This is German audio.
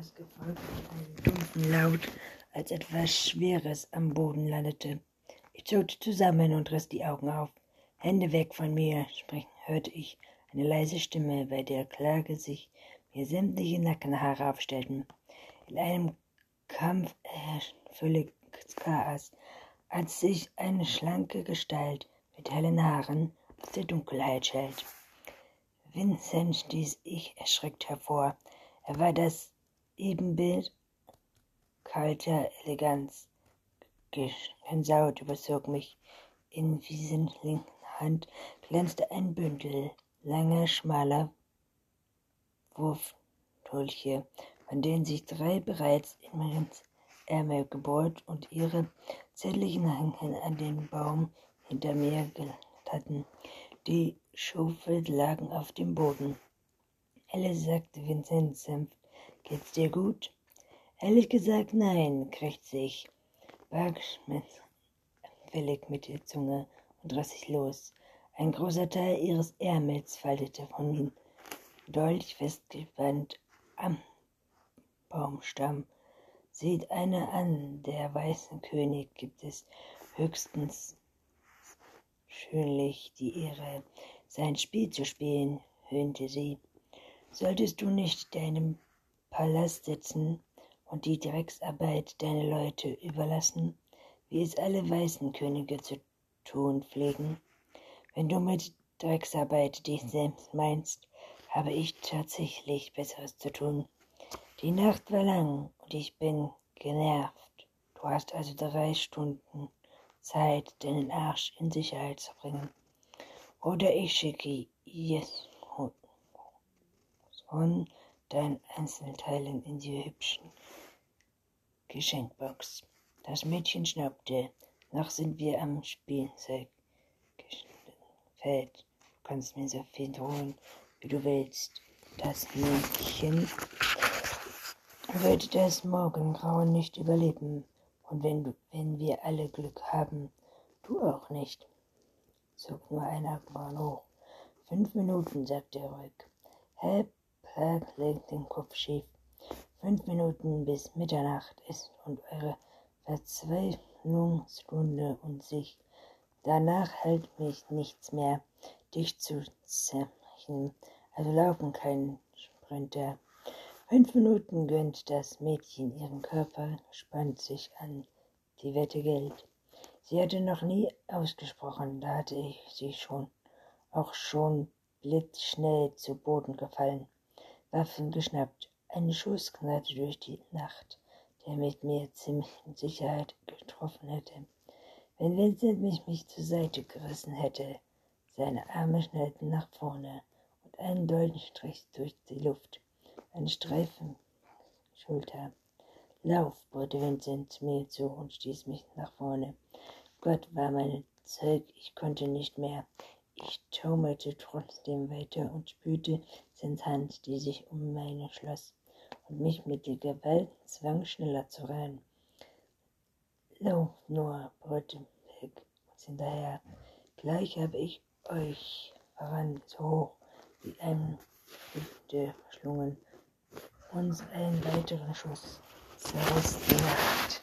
etwas gefolgt von einem dumpfen Laut, als etwas Schweres am Boden landete. Ich zuckte zusammen und riss die Augen auf. Hände weg von mir, sprechen hörte ich eine leise Stimme, bei der Klage sich mir sämtliche Nackenhaare aufstellten. In einem Kampf herrscht völliges Chaos, als sich eine schlanke Gestalt mit hellen Haaren aus der Dunkelheit schält. Vincent stieß ich erschreckt hervor. Er war das Ebenbild kalter Eleganz. Gänsehaut überzog mich. In Wiesens linken Hand glänzte ein Bündel langer, schmaler Wurftulche, von denen sich drei bereits in Ärmel gebohrt und ihre zärtlichen Hanken an den Baum hinter mir hatten. Die Schufe lagen auf dem Boden. Alice sagte Vincent sanft, geht's dir gut? Ehrlich gesagt, nein, krächzte ich. Barg fällig mit der Zunge und riss sich los. Ein großer Teil ihres Ärmels faltete von ihm, dolch festgespannt am Baumstamm. Seht einer an, der weißen König gibt es höchstens schönlich die Ehre, sein Spiel zu spielen, höhnte sie. Solltest du nicht deinem Palast sitzen und die Drecksarbeit deine Leute überlassen, wie es alle weißen Könige zu tun pflegen? Wenn du mit Drecksarbeit dich selbst meinst, habe ich tatsächlich Besseres zu tun. Die Nacht war lang und ich bin genervt. Du hast also drei Stunden Zeit, deinen Arsch in Sicherheit zu bringen. Oder ich schicke von deinen Einzelteilen in die hübschen Geschenkbox. Das Mädchen schnappte. Noch sind wir am Spielzeugfeld. Du kannst mir so viel drohen, wie du willst. Das Mädchen wird das Morgengrauen nicht überleben. Und wenn, du, wenn wir alle Glück haben, du auch nicht. Zog nur ein Augenbrauen hoch. Fünf Minuten, sagte er ruhig. Herr legt den Kopf schief. Fünf Minuten bis Mitternacht ist und eure Verzweiflungsstunde und sich. Danach hält mich nichts mehr, dich zu zerbrechen. Also laufen kein Sprinter. Fünf Minuten gönnt das Mädchen ihren Körper, spannt sich an. Die Wette gilt. Sie hatte noch nie ausgesprochen, da hatte ich sie schon, auch schon blitzschnell zu Boden gefallen, Waffen geschnappt. Ein Schuss knallte durch die Nacht, der mit mir ziemlich in Sicherheit getroffen hätte. Wenn Vincent mich, mich zur Seite gerissen hätte, seine Arme schnellten nach vorne und einen Doldenstrich durch die Luft ein Streifen Schulter. Lauf, brüllte Vincent mir zu und stieß mich nach vorne. Gott war mein Zeug, ich konnte nicht mehr. Ich taumelte trotzdem weiter und spürte Sens Hand, die sich um meine schloss und mich mit der Gewalt zwang, schneller zu rennen. Lauf nur, brüllte Peg uns hinterher. Gleich habe ich euch voran so hoch wie ein Hüfte verschlungen uns einen weiteren Schuss zerriss die Nacht.